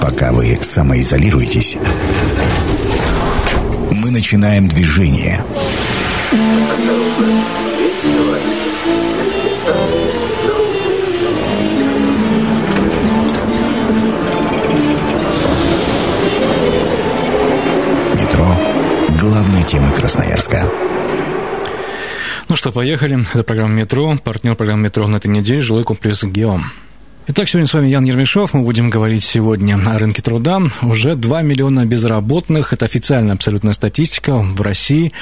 Пока вы самоизолируетесь, мы начинаем движение. Метро – главной темы Красноярска. Ну что, поехали. Это программа «Метро». Партнер программы «Метро» на этой неделе – жилой комплекс «Геом». Итак, сегодня с вами Ян Ермешов. Мы будем говорить сегодня о рынке труда. Уже 2 миллиона безработных. Это официальная абсолютная статистика в России.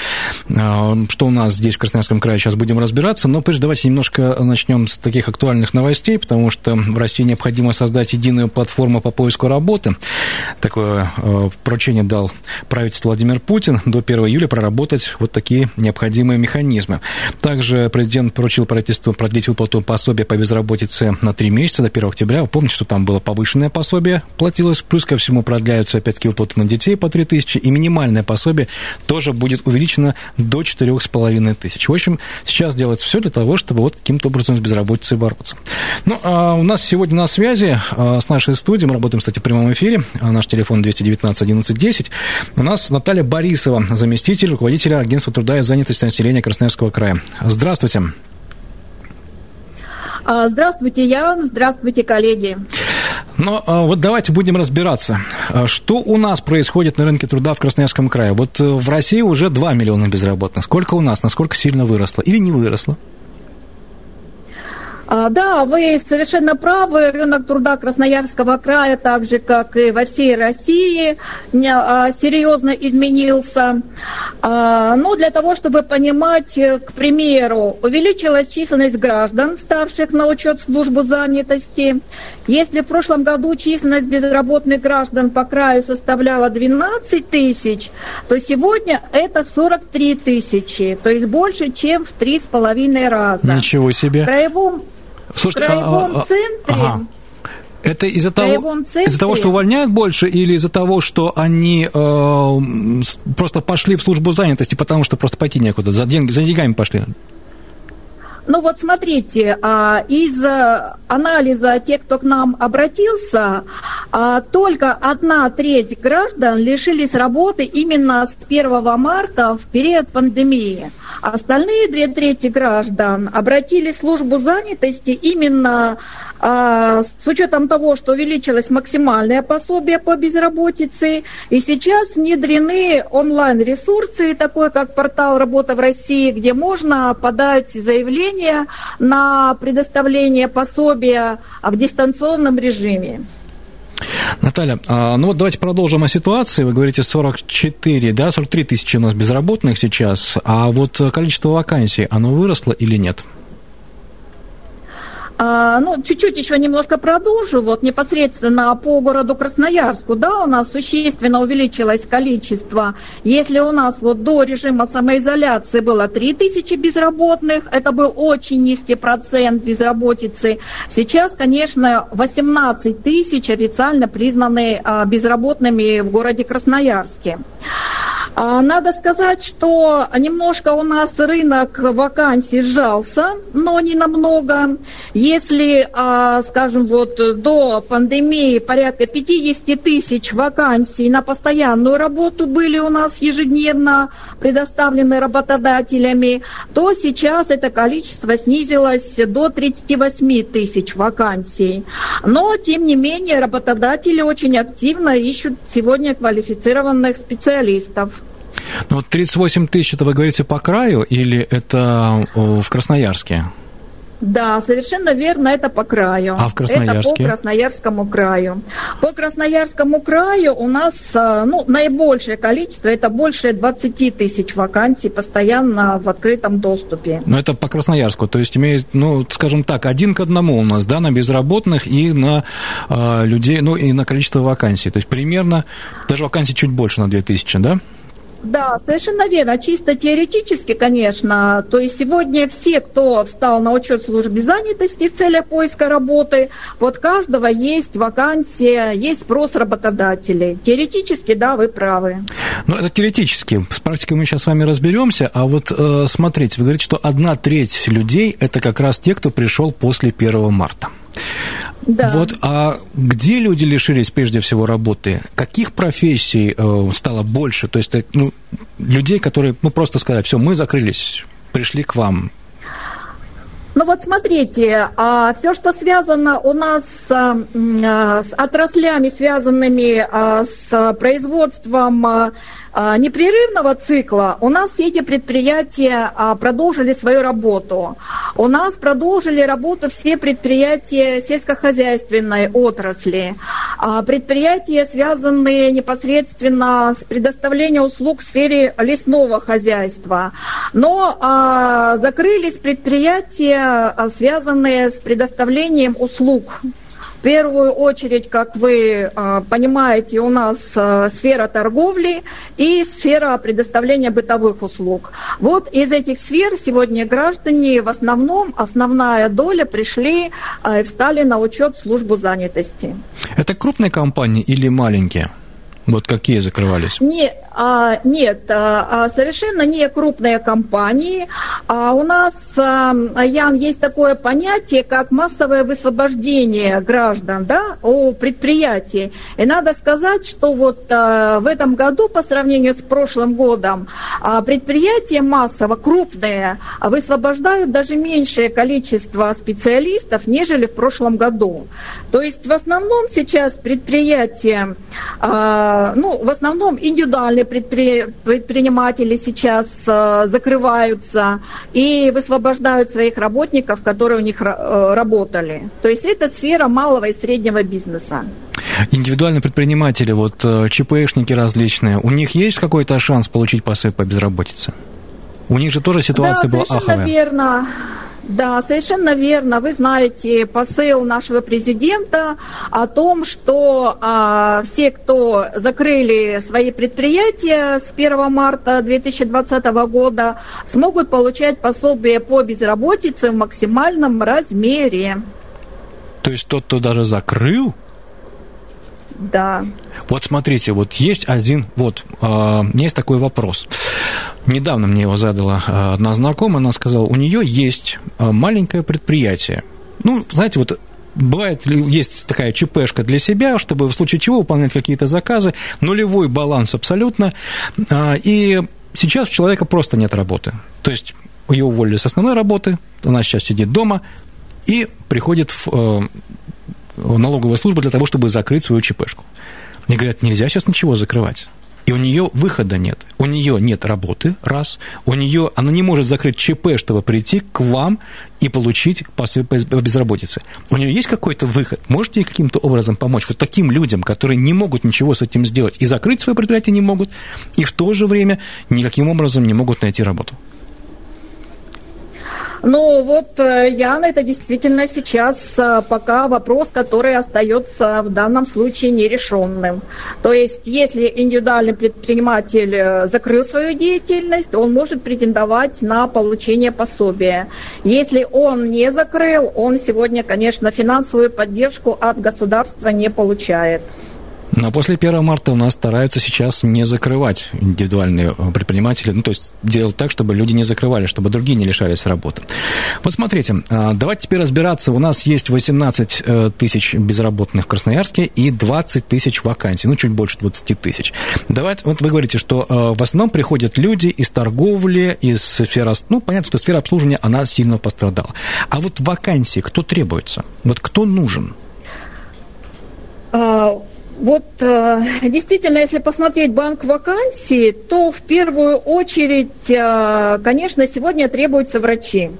А, что у нас здесь, в Красноярском крае, сейчас будем разбираться. Но прежде давайте немножко начнем с таких актуальных новостей, потому что в России необходимо создать единую платформу по поиску работы. Такое а, поручение дал правительство Владимир Путин до 1 июля проработать вот такие необходимые механизмы. Также президент поручил правительству продлить выплату пособия по безработице на 3 месяца 1 октября. Вы помните, что там было повышенное пособие, платилось, плюс ко всему продляются опять-таки выплаты на детей по 3 тысячи, и минимальное пособие тоже будет увеличено до 4,5 тысяч. В общем, сейчас делается все для того, чтобы вот каким-то образом с безработицей бороться. Ну, а у нас сегодня на связи а, с нашей студией, мы работаем, кстати, в прямом эфире, а наш телефон 219 11 10, у нас Наталья Борисова, заместитель руководителя агентства труда и занятости населения Красноярского края. Здравствуйте. А, здравствуйте, Ян. Здравствуйте, коллеги. Ну, а, вот давайте будем разбираться. А, что у нас происходит на рынке труда в Красноярском крае? Вот э, в России уже 2 миллиона безработных. Сколько у нас? Насколько сильно выросло? Или не выросло? А, да, вы совершенно правы. Рынок труда Красноярского края, так же как и во всей России, а, серьезно изменился. А, ну, для того, чтобы понимать, э, к примеру, увеличилась численность граждан, ставших на учет службу занятости. Если в прошлом году численность безработных граждан по краю составляла 12 тысяч, то сегодня это 43 тысячи, то есть больше, чем в три с половиной раза. Ничего себе. В краевом Слушайте, в краевом а, а, центре... Ага. Это из-за того, из-за того, что увольняют больше, или из-за того, что они э, просто пошли в службу занятости, потому что просто пойти некуда, за, деньги, за деньгами пошли? Ну вот смотрите, а, из э, анализа тех, кто к нам обратился, а, только одна треть граждан лишились работы именно с 1 марта в период пандемии. Остальные две трети граждан обратились в службу занятости именно а, с учетом того, что увеличилось максимальное пособие по безработице, и сейчас внедрены онлайн-ресурсы, такой как портал «Работа в России», где можно подать заявление на предоставление пособия в дистанционном режиме. Наталья, а, ну вот давайте продолжим о ситуации. Вы говорите 44, да, 43 тысячи у нас безработных сейчас, а вот количество вакансий, оно выросло или нет? А, ну, чуть-чуть еще немножко продолжу. Вот непосредственно по городу Красноярску, да, у нас существенно увеличилось количество. Если у нас вот до режима самоизоляции было 3 тысячи безработных, это был очень низкий процент безработицы. Сейчас, конечно, 18 тысяч официально признаны а, безработными в городе Красноярске. А, надо сказать, что немножко у нас рынок вакансий сжался, но не намного. Если, а, скажем, вот до пандемии порядка 50 тысяч вакансий на постоянную работу были у нас ежедневно предоставлены работодателями, то сейчас это количество снизилось до 38 тысяч вакансий. Но, тем не менее, работодатели очень активно ищут сегодня квалифицированных специалистов. Ну вот 38 тысяч, это вы говорите по краю или это в Красноярске? Да, совершенно верно, это по краю. А в Красноярске? Это по Красноярскому краю. По Красноярскому краю у нас э, ну, наибольшее количество, это больше 20 тысяч вакансий постоянно в открытом доступе. Но это по Красноярску, то есть имеет, ну, скажем так, один к одному у нас, да, на безработных и на э, людей, ну, и на количество вакансий. То есть примерно, даже вакансий чуть больше на 2000, да? Да, совершенно верно. Чисто теоретически, конечно. То есть сегодня все, кто встал на учет службы занятости в целях поиска работы, вот каждого есть вакансия, есть спрос работодателей. Теоретически, да, вы правы. Ну, это теоретически. С практикой мы сейчас с вами разберемся. А вот э, смотрите, вы говорите, что одна треть людей – это как раз те, кто пришел после 1 марта. Да. Вот, а где люди лишились прежде всего работы? Каких профессий э, стало больше? То есть, э, ну, людей, которые, ну, просто сказали, все, мы закрылись, пришли к вам. Ну вот смотрите, а все, что связано у нас с, а, с отраслями, связанными с производством непрерывного цикла у нас все эти предприятия а, продолжили свою работу. У нас продолжили работу все предприятия сельскохозяйственной отрасли, а, предприятия, связанные непосредственно с предоставлением услуг в сфере лесного хозяйства. Но закрылись предприятия, связанные с предоставлением услуг первую очередь, как вы э, понимаете, у нас э, сфера торговли и сфера предоставления бытовых услуг. Вот из этих сфер сегодня граждане в основном, основная доля пришли э, и встали на учет службу занятости. Это крупные компании или маленькие? Вот какие закрывались? Не, а, нет, а, а, совершенно не крупные компании. А у нас, а, Ян, есть такое понятие, как массовое высвобождение граждан да, у предприятий. И надо сказать, что вот а, в этом году, по сравнению с прошлым годом, а, предприятия массово, крупные, высвобождают даже меньшее количество специалистов, нежели в прошлом году. То есть в основном сейчас предприятия а, ну, в основном индивидуальные предпри... предприниматели сейчас э, закрываются и высвобождают своих работников, которые у них э, работали. То есть это сфера малого и среднего бизнеса. Индивидуальные предприниматели, вот ЧПшники различные, у них есть какой-то шанс получить посып по безработице? У них же тоже ситуация да, была аховая. верно. Да, совершенно верно. Вы знаете посыл нашего президента о том, что а, все, кто закрыли свои предприятия с 1 марта 2020 года, смогут получать пособие по безработице в максимальном размере. То есть тот, кто даже закрыл, да. Вот смотрите, вот есть один, вот, э, есть такой вопрос. Недавно мне его задала э, одна знакомая, она сказала, у нее есть э, маленькое предприятие. Ну, знаете, вот бывает, есть такая ЧПшка для себя, чтобы в случае чего выполнять какие-то заказы, нулевой баланс абсолютно, и сейчас у человека просто нет работы. То есть ее уволили с основной работы, она сейчас сидит дома и приходит в э, налоговая служба для того, чтобы закрыть свою ЧПшку. Мне говорят, нельзя сейчас ничего закрывать. И у нее выхода нет. У нее нет работы, раз. У нее, она не может закрыть ЧП, чтобы прийти к вам и получить по безработице. У нее есть какой-то выход? Можете ей каким-то образом помочь? Вот таким людям, которые не могут ничего с этим сделать. И закрыть свое предприятие не могут, и в то же время никаким образом не могут найти работу. Ну вот, э, Яна, это действительно сейчас э, пока вопрос, который остается в данном случае нерешенным. То есть, если индивидуальный предприниматель э, закрыл свою деятельность, он может претендовать на получение пособия. Если он не закрыл, он сегодня, конечно, финансовую поддержку от государства не получает. Но после 1 марта у нас стараются сейчас не закрывать индивидуальные э, предприниматели, ну, то есть делать так, чтобы люди не закрывали, чтобы другие не лишались работы. Вот смотрите, а, давайте теперь разбираться. У нас есть 18 э, тысяч безработных в Красноярске и 20 тысяч вакансий, ну, чуть больше 20 тысяч. Давайте, вот вы говорите, что э, в основном приходят люди из торговли, из сферы, ну, понятно, что сфера обслуживания, она сильно пострадала. А вот вакансии кто требуется? Вот кто нужен? А, вот э, действительно, если посмотреть банк вакансий, то в первую очередь, э, конечно, сегодня требуются врачи.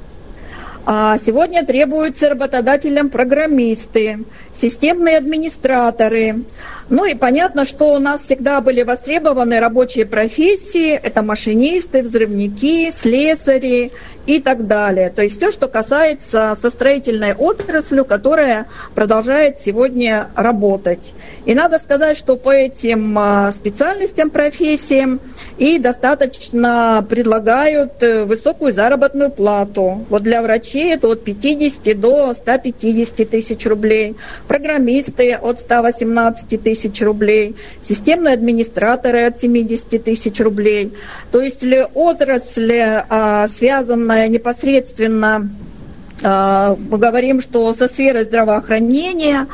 А сегодня требуются работодателям программисты, системные администраторы. Ну и понятно, что у нас всегда были востребованы рабочие профессии. Это машинисты, взрывники, слесари и так далее. То есть все, что касается со строительной отраслью, которая продолжает сегодня работать. И надо сказать, что по этим а, специальностям, профессиям и достаточно предлагают э, высокую заработную плату. Вот для врачей это от 50 до 150 тысяч рублей, программисты от 118 тысяч рублей, системные администраторы от 70 тысяч рублей. То есть отрасль, а, связанная непосредственно а, мы говорим, что со сферой здравоохранения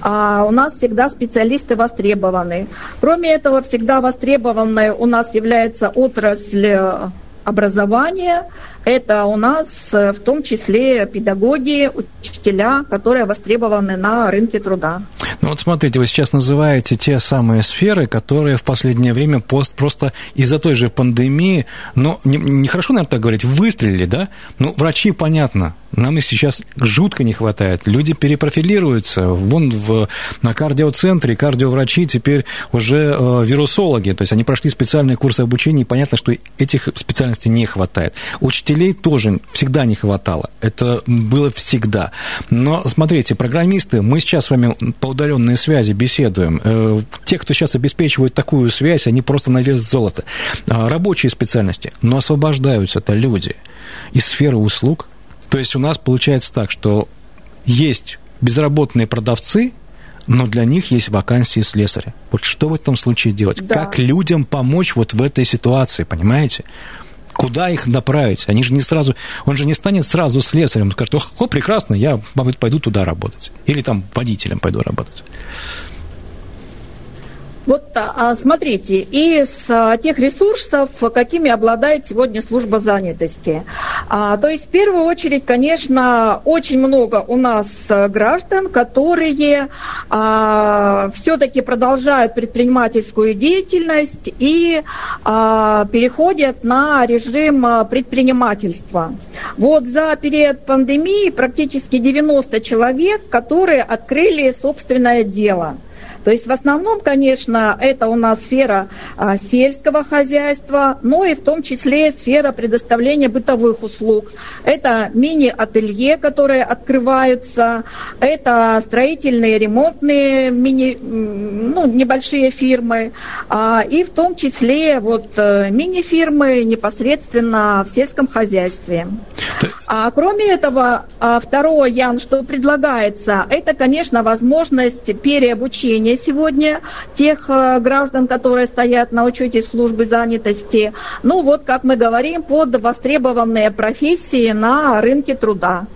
а, у нас всегда специалисты востребованы. Кроме этого, всегда востребованной у нас является отрасль образования. Это у нас в том числе педагоги, учителя, которые востребованы на рынке труда. Ну вот смотрите, вы сейчас называете те самые сферы, которые в последнее время пост, просто из-за той же пандемии, ну, нехорошо, не наверное, так говорить, выстрелили, да? Ну, врачи, понятно, нам их сейчас жутко не хватает. Люди перепрофилируются. Вон в, на кардиоцентре кардиоврачи теперь уже э, вирусологи. То есть они прошли специальные курсы обучения, и понятно, что этих специальностей не хватает. Учителей тоже всегда не хватало. Это было всегда. Но смотрите, программисты, мы сейчас с вами по удаленной связи беседуем. Э, те, кто сейчас обеспечивают такую связь, они просто на вес золота. Э, рабочие специальности, но освобождаются это люди из сферы услуг, то есть у нас получается так, что есть безработные продавцы, но для них есть вакансии слесаря. Вот что в этом случае делать? Да. Как людям помочь вот в этой ситуации, понимаете? Куда их направить? Они же не сразу, он же не станет сразу слесарем, скажет, о, прекрасно, я пойду туда работать. Или там водителем пойду работать. Вот а, смотрите, из а, тех ресурсов, какими обладает сегодня служба занятости. А, то есть в первую очередь, конечно, очень много у нас граждан, которые все-таки продолжают предпринимательскую деятельность и переходят на режим предпринимательства. Вот за период пандемии практически 90 человек, которые открыли собственное дело. То есть в основном, конечно, это у нас сфера а, сельского хозяйства, но и в том числе сфера предоставления бытовых услуг. Это мини-ателье, которые открываются, это строительные, ремонтные мини, ну, небольшие фирмы, а, и в том числе вот э, мини-фирмы непосредственно в сельском хозяйстве. А кроме этого, а, второе, Ян, что предлагается, это, конечно, возможность переобучения сегодня тех э, граждан, которые стоят на учете службы занятости. Ну вот, как мы говорим, под востребованные профессии на рынке труда.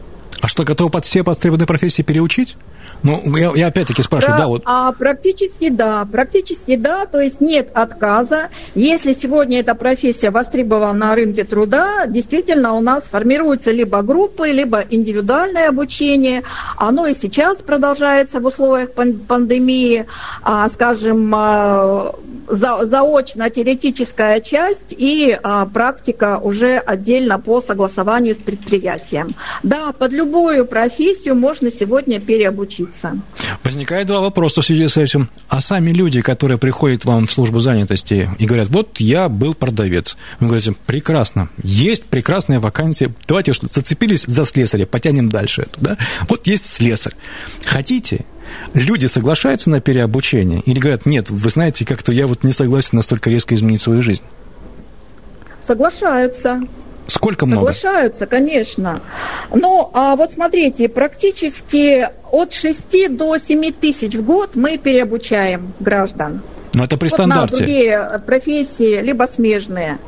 А что, готовы под все востребованные профессии переучить? Ну, я, я опять-таки спрашиваю, да, да вот. А практически да, практически да, то есть нет отказа. Если сегодня эта профессия востребована на рынке труда, действительно у нас формируются либо группы, либо индивидуальное обучение. Оно и сейчас продолжается в условиях пандемии, а, скажем, а, за, заочно-теоретическая часть и а, практика уже отдельно по согласованию с предприятием. Да, под любую профессию можно сегодня переобучиться. Возникает два вопроса в связи с этим. А сами люди, которые приходят вам в службу занятости и говорят, вот я был продавец. Вы говорите, прекрасно, есть прекрасная вакансия, давайте уж зацепились за слесаря, потянем дальше эту, да? Вот есть слесарь. Хотите, люди соглашаются на переобучение или говорят, нет, вы знаете, как-то я вот не согласен настолько резко изменить свою жизнь? Соглашаются. Сколько много? Соглашаются, конечно. Но а вот смотрите, практически от 6 до 7 тысяч в год мы переобучаем граждан. Но это при вот стандарте. На другие профессии, либо смежные.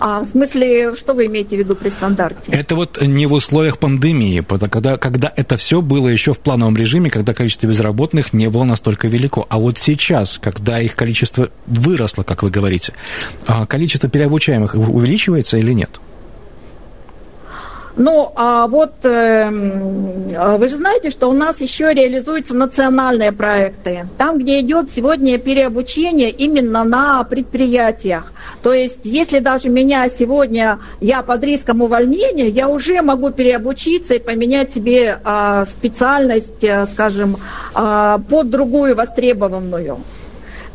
А в смысле, что вы имеете в виду при стандарте? Это вот не в условиях пандемии, когда, когда это все было еще в плановом режиме, когда количество безработных не было настолько велико. А вот сейчас, когда их количество выросло, как вы говорите, а количество переобучаемых увеличивается или нет? Ну, а вот э, вы же знаете, что у нас еще реализуются национальные проекты, там, где идет сегодня переобучение именно на предприятиях. То есть, если даже меня сегодня, я под риском увольнения, я уже могу переобучиться и поменять себе э, специальность, скажем, э, под другую востребованную.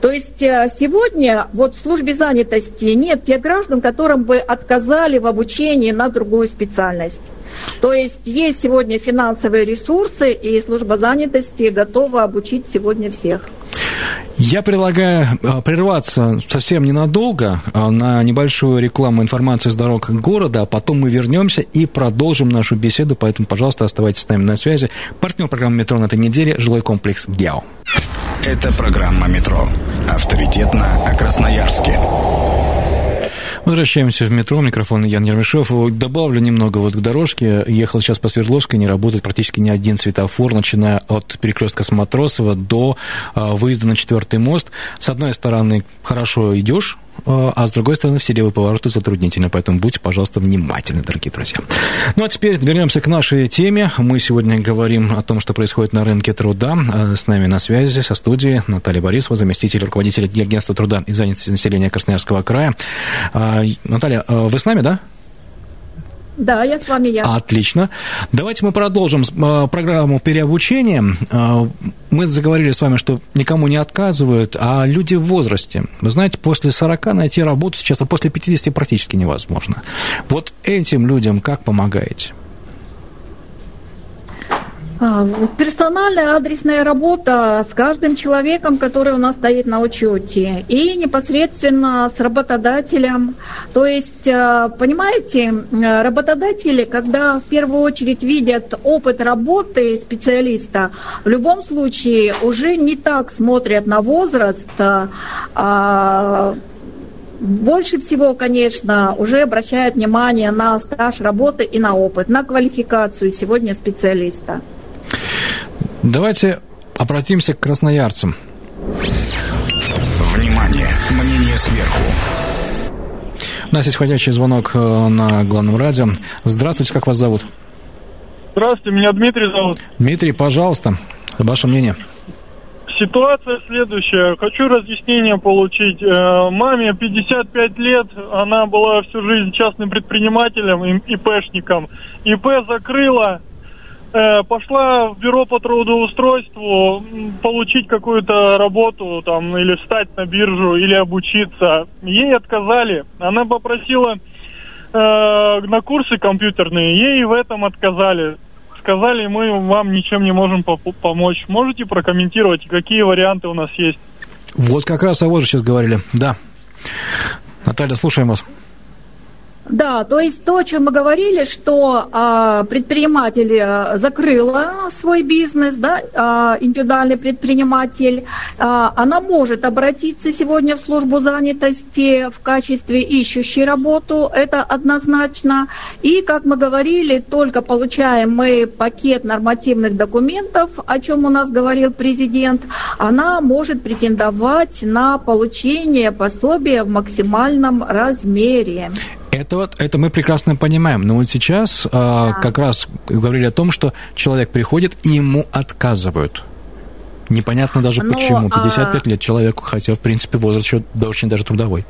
То есть э, сегодня вот в службе занятости нет тех граждан, которым бы отказали в обучении на другую специальность. То есть есть сегодня финансовые ресурсы, и служба занятости готова обучить сегодня всех. Я предлагаю э, прерваться совсем ненадолго э, на небольшую рекламу информации с дорог города, а потом мы вернемся и продолжим нашу беседу, поэтому, пожалуйста, оставайтесь с нами на связи. Партнер программы «Метро» на этой неделе – жилой комплекс «Гео». Это программа «Метро». Авторитетно о Красноярске. Возвращаемся в метро. Микрофон Ян Ермешов. Добавлю немного вот к дорожке. Ехал сейчас по Свердловской, не работает практически ни один светофор, начиная от перекрестка Самотросова до а, выезда на четвертый мост. С одной стороны, хорошо идешь, а, а с другой стороны, все левые повороты затруднительны. Поэтому будьте, пожалуйста, внимательны, дорогие друзья. Ну, а теперь вернемся к нашей теме. Мы сегодня говорим о том, что происходит на рынке труда. А, с нами на связи со студией Наталья Борисова, заместитель руководителя агентства труда и занятости населения Красноярского края. Наталья, э, вы с нами, да? Да, я с вами, я. Отлично. Давайте мы продолжим э, программу переобучения. Э, мы заговорили с вами, что никому не отказывают, а люди в возрасте. Вы знаете, после 40 найти работу сейчас, а после 50 практически невозможно. Вот этим людям как помогаете? А, персональная адресная работа с каждым человеком, который у нас стоит на учете, и непосредственно с работодателем. То есть, э, понимаете, работодатели, когда в первую очередь видят опыт работы специалиста, в любом случае уже не так смотрят на возраст, а больше всего, конечно, уже обращают внимание на стаж работы и на опыт, на квалификацию сегодня специалиста. Давайте обратимся к красноярцам. Внимание! Мнение сверху. У нас есть входящий звонок э, на главном радио. Здравствуйте, как вас зовут? Здравствуйте, меня Дмитрий зовут. Дмитрий, пожалуйста, ваше мнение. Ситуация следующая. Хочу разъяснение получить. Э, маме 55 лет, она была всю жизнь частным предпринимателем, ИПшником. ИП закрыла, пошла в бюро по трудоустройству получить какую-то работу там или встать на биржу или обучиться. Ей отказали. Она попросила э, на курсы компьютерные, ей в этом отказали. Сказали, мы вам ничем не можем помочь. Можете прокомментировать, какие варианты у нас есть? Вот как раз о же сейчас говорили. Да. Наталья, слушаем вас. Да, то есть то, о чем мы говорили, что а, предприниматель э, закрыла свой бизнес, да, а, индивидуальный предприниматель, а, она может обратиться сегодня в службу занятости в качестве ищущей работу, это однозначно. И, как мы говорили, только получаем мы пакет нормативных документов, о чем у нас говорил президент, она может претендовать на получение пособия в максимальном размере. Это вот, это мы прекрасно понимаем. Но вот сейчас да. как раз говорили о том, что человек приходит и ему отказывают. Непонятно даже Но, почему. 55 а... лет человеку, хотя, в принципе, возраст еще очень даже трудовой.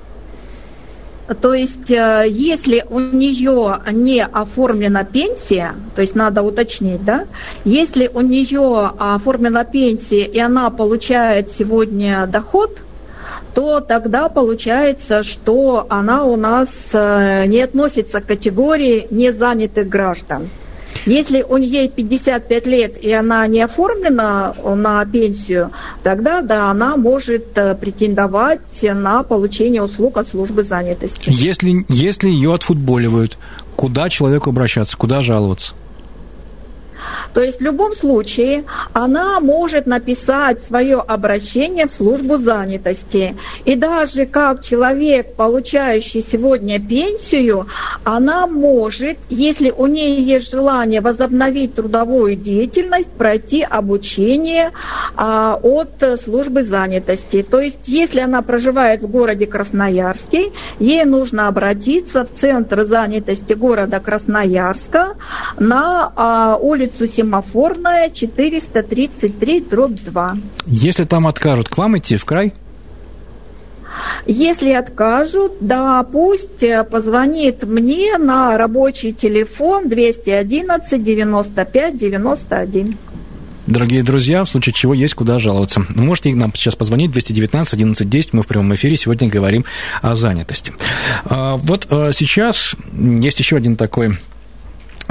То есть, э, если у нее не оформлена пенсия, то есть надо уточнить, да, если у нее оформлена пенсия и она получает сегодня доход, то тогда получается, что она у нас э, не относится к категории незанятых граждан. Если у нее 55 лет и она не оформлена на пенсию, тогда да, она может э, претендовать на получение услуг от службы занятости. Если, если ее отфутболивают, куда человеку обращаться, куда жаловаться? То есть в любом случае она может написать свое обращение в службу занятости. И даже как человек, получающий сегодня пенсию, она может, если у нее есть желание возобновить трудовую деятельность, пройти обучение а, от службы занятости. То есть если она проживает в городе Красноярске, ей нужно обратиться в Центр занятости города Красноярска на а, улицу семафорная, 433, дробь 2. Если там откажут, к вам идти в край? Если откажут, да, пусть э, позвонит мне на рабочий телефон 211 95 91. Дорогие друзья, в случае чего есть куда жаловаться. Вы можете нам сейчас позвонить 219 11 10. Мы в прямом эфире сегодня говорим о занятости. А, вот э, сейчас есть еще один такой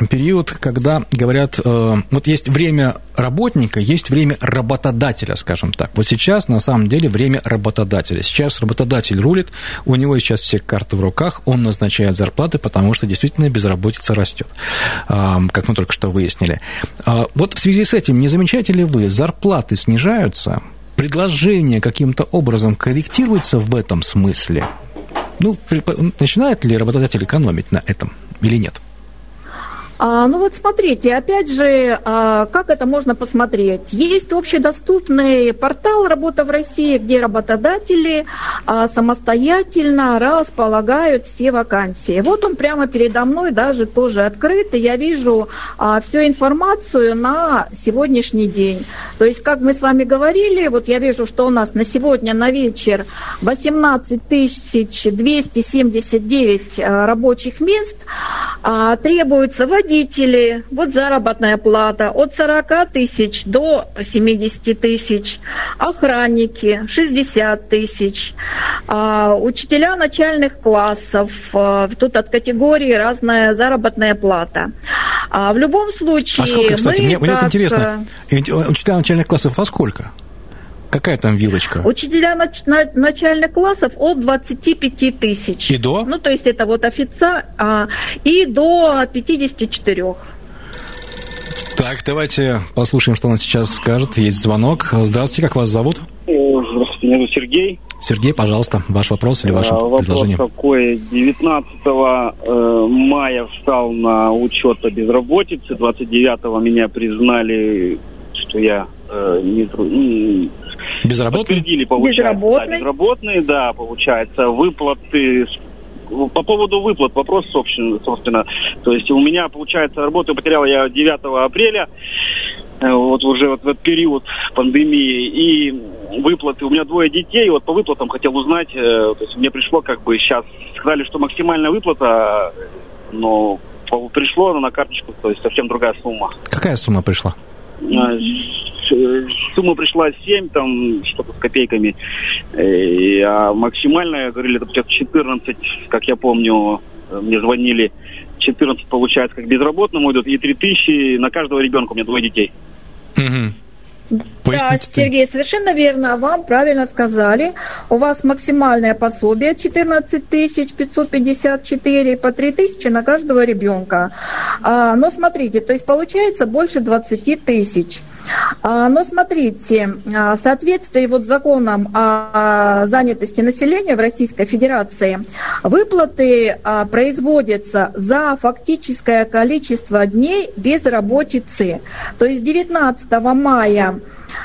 период, когда говорят, э, вот есть время работника, есть время работодателя, скажем так. Вот сейчас на самом деле время работодателя. Сейчас работодатель рулит, у него сейчас все карты в руках, он назначает зарплаты, потому что действительно безработица растет, как мы только что выяснили. А вот в связи с этим, не замечаете ли вы, зарплаты снижаются, предложение каким-то образом корректируется в этом смысле? Ну, начинает ли работодатель экономить на этом или нет? А, ну вот смотрите, опять же, а, как это можно посмотреть? Есть общедоступный портал «Работа в России», где работодатели а, самостоятельно располагают все вакансии. Вот он прямо передо мной даже тоже открыт, и я вижу а, всю информацию на сегодняшний день. То есть, как мы с вами говорили, вот я вижу, что у нас на сегодня на вечер 18 279 а, рабочих мест а, требуется в водители, вот заработная плата от 40 тысяч до 70 тысяч, охранники 60 тысяч, а, учителя начальных классов, а, тут от категории разная заработная плата. А в любом случае... А сколько, кстати, мне, как... мне вот интересно, учителя начальных классов, а сколько? Какая там вилочка? Учителя нач- на- начальных классов от 25 тысяч. И до? Ну, то есть это вот офицер, а, и до 54. Так, давайте послушаем, что он сейчас скажет. Есть звонок. Здравствуйте, как вас зовут? Здравствуйте, меня зовут Сергей. Сергей, пожалуйста, ваш вопрос или ваше а, предложение? Вопрос такой. 19 э, мая встал на учет о безработице. 29 меня признали, что я э, не, Безработный? Подтвердили, получается. Безработный? Да, безработные, да, получается. Выплаты по поводу выплат вопрос, собственно. То есть у меня, получается, работу потерял я 9 апреля, э, вот уже вот в этот период пандемии, и выплаты, у меня двое детей, вот по выплатам хотел узнать, э, то есть мне пришло как бы сейчас, сказали, что максимальная выплата, но пришло на карточку, то есть совсем другая сумма. Какая сумма пришла? Э, сумма пришла 7, там что-то с копейками. И, а максимальная, говорили, это 14, как я помню, мне звонили, 14 получается как безработному идут, и 3 тысячи на каждого ребенка, у меня двое детей. Угу. Да, Сергей, совершенно верно. Вам правильно сказали. У вас максимальное пособие 14 554 по 3 тысячи на каждого ребенка. А, но смотрите, то есть получается больше 20 тысяч. А, но смотрите, а, в соответствии вот с законом о занятости населения в Российской Федерации выплаты а, производятся за фактическое количество дней безработицы. То есть 19 мая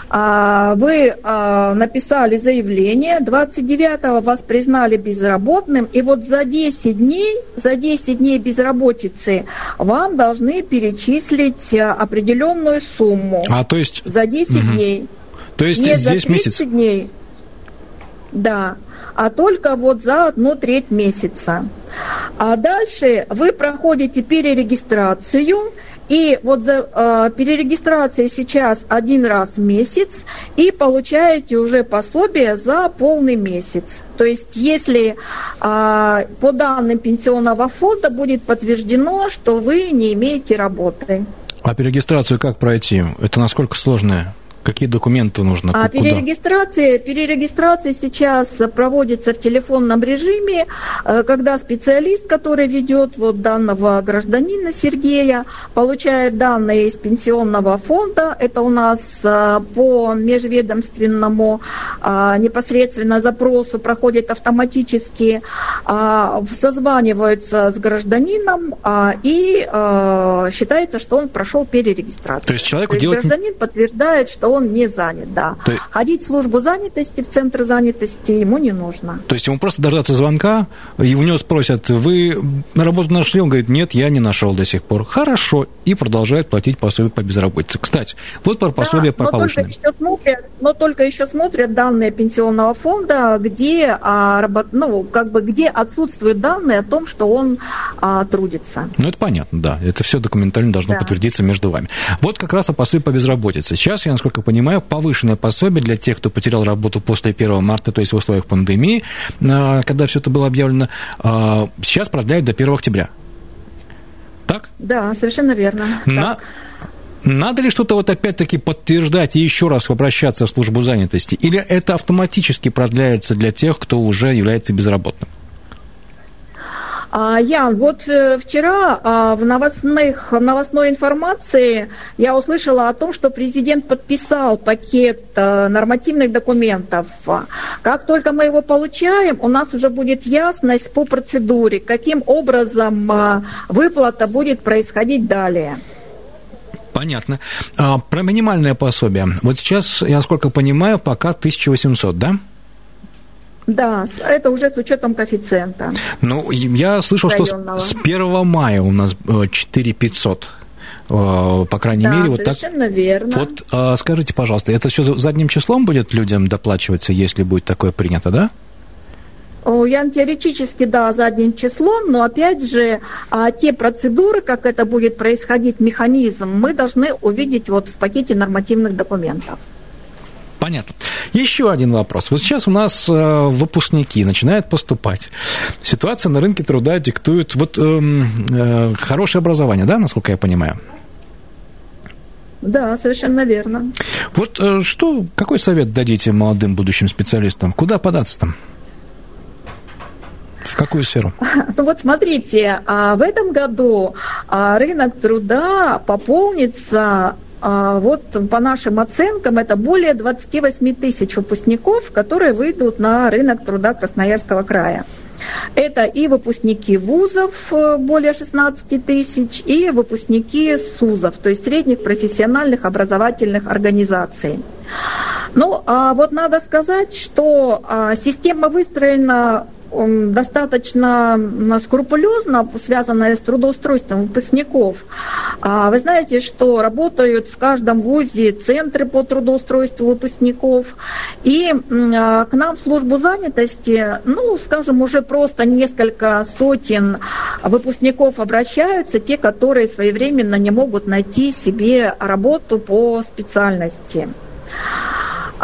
вы написали заявление, 29-го вас признали безработным, и вот за 10 дней, за 10 дней безработицы вам должны перечислить определенную сумму. А то есть... За 10 угу. дней. То есть Не здесь за 30 месяц? дней. Да, а только вот за одну треть месяца. А дальше вы проходите перерегистрацию, и вот за э, перерегистрацией сейчас один раз в месяц и получаете уже пособие за полный месяц. То есть если э, по данным пенсионного фонда будет подтверждено, что вы не имеете работы. А перерегистрацию как пройти? Это насколько сложная Какие документы нужно? А перерегистрация, перерегистрация сейчас проводится в телефонном режиме, э, когда специалист, который ведет вот данного гражданина Сергея, получает данные из пенсионного фонда. Это у нас э, по межведомственному э, непосредственно запросу проходит автоматически, созваниваются с гражданином и считается, что он прошел перерегистрацию. То есть человеку То есть делать... гражданин подтверждает, что он не занят, да. То... Ходить в службу занятости, в центр занятости ему не нужно. То есть ему просто дождаться звонка, и у него спросят, вы на работу нашли? Он говорит, нет, я не нашел до сих пор. Хорошо. И продолжает платить пособие по безработице. Кстати, вот про пособие да, по но Только еще смотрят, но только еще смотрят данные пенсионного фонда, где, а, работ, ну, как бы, где отсутствуют данные о том, что он а, трудится. Ну, это понятно, да. Это все документально должно да. подтвердиться между вами. Вот как раз о пособии по безработице. Сейчас, я насколько понимаю, повышенное пособие для тех, кто потерял работу после 1 марта, то есть в условиях пандемии, а, когда все это было объявлено, а, сейчас продляют до 1 октября. Так? Да, совершенно верно. На... Надо ли что-то вот опять-таки подтверждать и еще раз обращаться в службу занятости? Или это автоматически продляется для тех, кто уже является безработным? А, Ян, вот э, вчера а, в новостных, новостной информации я услышала о том, что президент подписал пакет а, нормативных документов. Как только мы его получаем, у нас уже будет ясность по процедуре, каким образом а, выплата будет происходить далее. Понятно. Про минимальное пособие. Вот сейчас, я насколько понимаю, пока 1800, да? Да, это уже с учетом коэффициента. Ну, я слышал, районного. что с 1 мая у нас 4500 э, э, по крайней да, мере, вот так. совершенно верно. Вот а, скажите, пожалуйста, это все задним числом будет людям доплачиваться, если будет такое принято, да? Я теоретически, да, задним числом, но опять же, а, те процедуры, как это будет происходить, механизм, мы должны увидеть вот в пакете нормативных документов. Понятно. Еще один вопрос. Вот сейчас у нас э, выпускники начинают поступать. Ситуация на рынке труда диктует вот э, э, хорошее образование, да, насколько я понимаю? Да, совершенно верно. Вот э, что, какой совет дадите молодым будущим специалистам? Куда податься там? В какую сферу? Ну вот смотрите, а, в этом году а, рынок труда пополнится вот по нашим оценкам это более 28 тысяч выпускников, которые выйдут на рынок труда Красноярского края. Это и выпускники вузов э, более 16 тысяч, и выпускники СУЗов, то есть средних профессиональных образовательных организаций. Ну, а вот надо сказать, что а, система выстроена достаточно скрупулезно связанная с трудоустройством выпускников. А вы знаете, что работают в каждом вузе центры по трудоустройству выпускников. И а, к нам в службу занятости, ну, скажем, уже просто несколько сотен выпускников обращаются, те, которые своевременно не могут найти себе работу по специальности.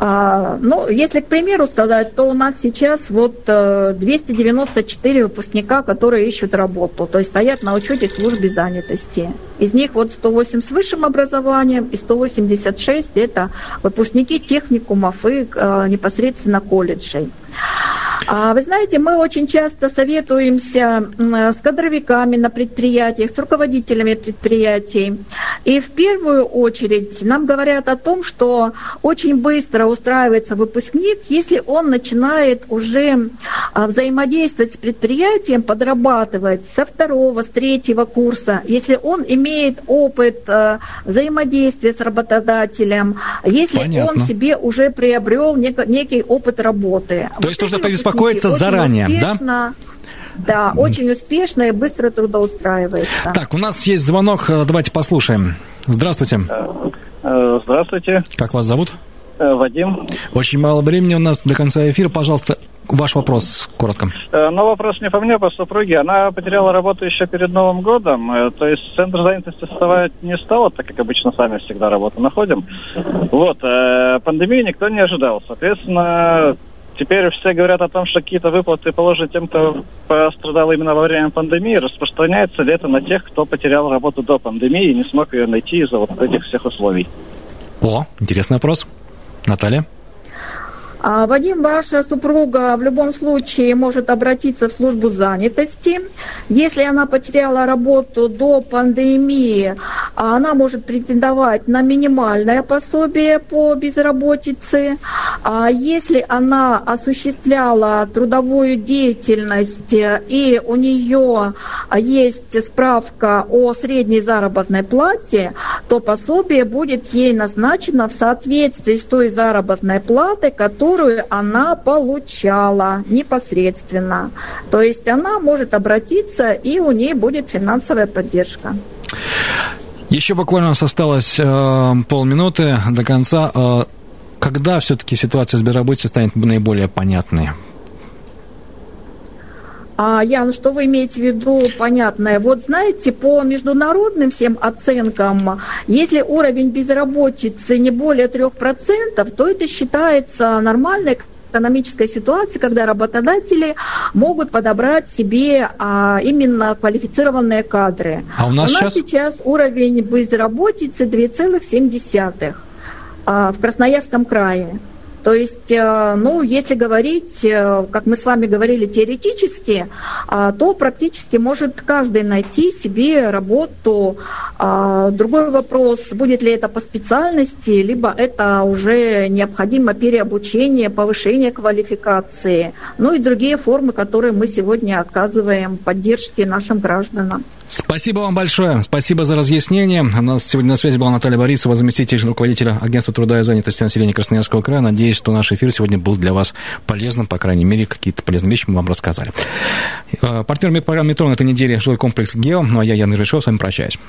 А, ну, если, к примеру, сказать, то у нас сейчас вот 294 э, выпускника, которые ищут работу, то есть стоят на учете службы занятости. Из них вот 108 с высшим образованием и 186 это выпускники техникумов и э, непосредственно колледжей. А вы знаете, мы очень часто советуемся с кадровиками на предприятиях, с руководителями предприятий. И в первую очередь нам говорят о том, что очень быстро устраивается выпускник, если он начинает уже а, взаимодействовать с предприятием, подрабатывать со второго, с третьего курса, если он имеет опыт а, взаимодействия с работодателем, если Понятно. он себе уже приобрел некий опыт работы. То вот есть нужно побеспокоиться заранее, успешно, да? Да, очень успешно и быстро трудоустраивается. Так, у нас есть звонок, давайте послушаем. Здравствуйте. Э, здравствуйте. Как вас зовут? Э, Вадим. Очень мало времени у нас до конца эфира. Пожалуйста, ваш вопрос коротко. Э, ну, вопрос не по мне, по супруге. Она потеряла работу еще перед Новым годом. То есть центр занятости создавать не стало, так как обычно сами всегда работу находим. Вот. Пандемии никто не ожидал. Соответственно, Теперь все говорят о том, что какие-то выплаты положены тем, кто пострадал именно во время пандемии. Распространяется ли это на тех, кто потерял работу до пандемии и не смог ее найти из-за вот этих всех условий? О, интересный вопрос. Наталья? А, Вадим, ваша супруга в любом случае может обратиться в службу занятости. Если она потеряла работу до пандемии, она может претендовать на минимальное пособие по безработице. А если она осуществляла трудовую деятельность и у нее есть справка о средней заработной плате, то пособие будет ей назначено в соответствии с той заработной платой, которую которую она получала непосредственно. То есть она может обратиться, и у нее будет финансовая поддержка. Еще буквально у нас осталось э, полминуты до конца. Э, когда все-таки ситуация с безработицей станет наиболее понятной? А, Ян, что вы имеете в виду понятное? Вот знаете, по международным всем оценкам, если уровень безработицы не более 3%, то это считается нормальной экономической ситуации, когда работодатели могут подобрать себе а, именно квалифицированные кадры. А у нас, у нас сейчас... сейчас уровень безработицы 2,7 а, в Красноярском крае. То есть, э, ну, если говорить, э, как мы с вами говорили, теоретически, а, то практически может каждый найти себе работу. А, другой вопрос, будет ли это по специальности, либо это уже необходимо переобучение, повышение квалификации, ну и другие формы, которые мы сегодня оказываем поддержки нашим гражданам. Спасибо вам большое. Спасибо за разъяснение. У нас сегодня на связи была Наталья Борисова, заместитель руководителя Агентства труда и занятости населения Красноярского края. Надеюсь, что наш эфир сегодня был для вас полезным, по крайней мере, какие-то полезные вещи мы вам рассказали. Э, партнер программы «Метро» на этой неделе жилой комплекс «Гео». Ну а я, Ян Ирышев, с вами прощаюсь.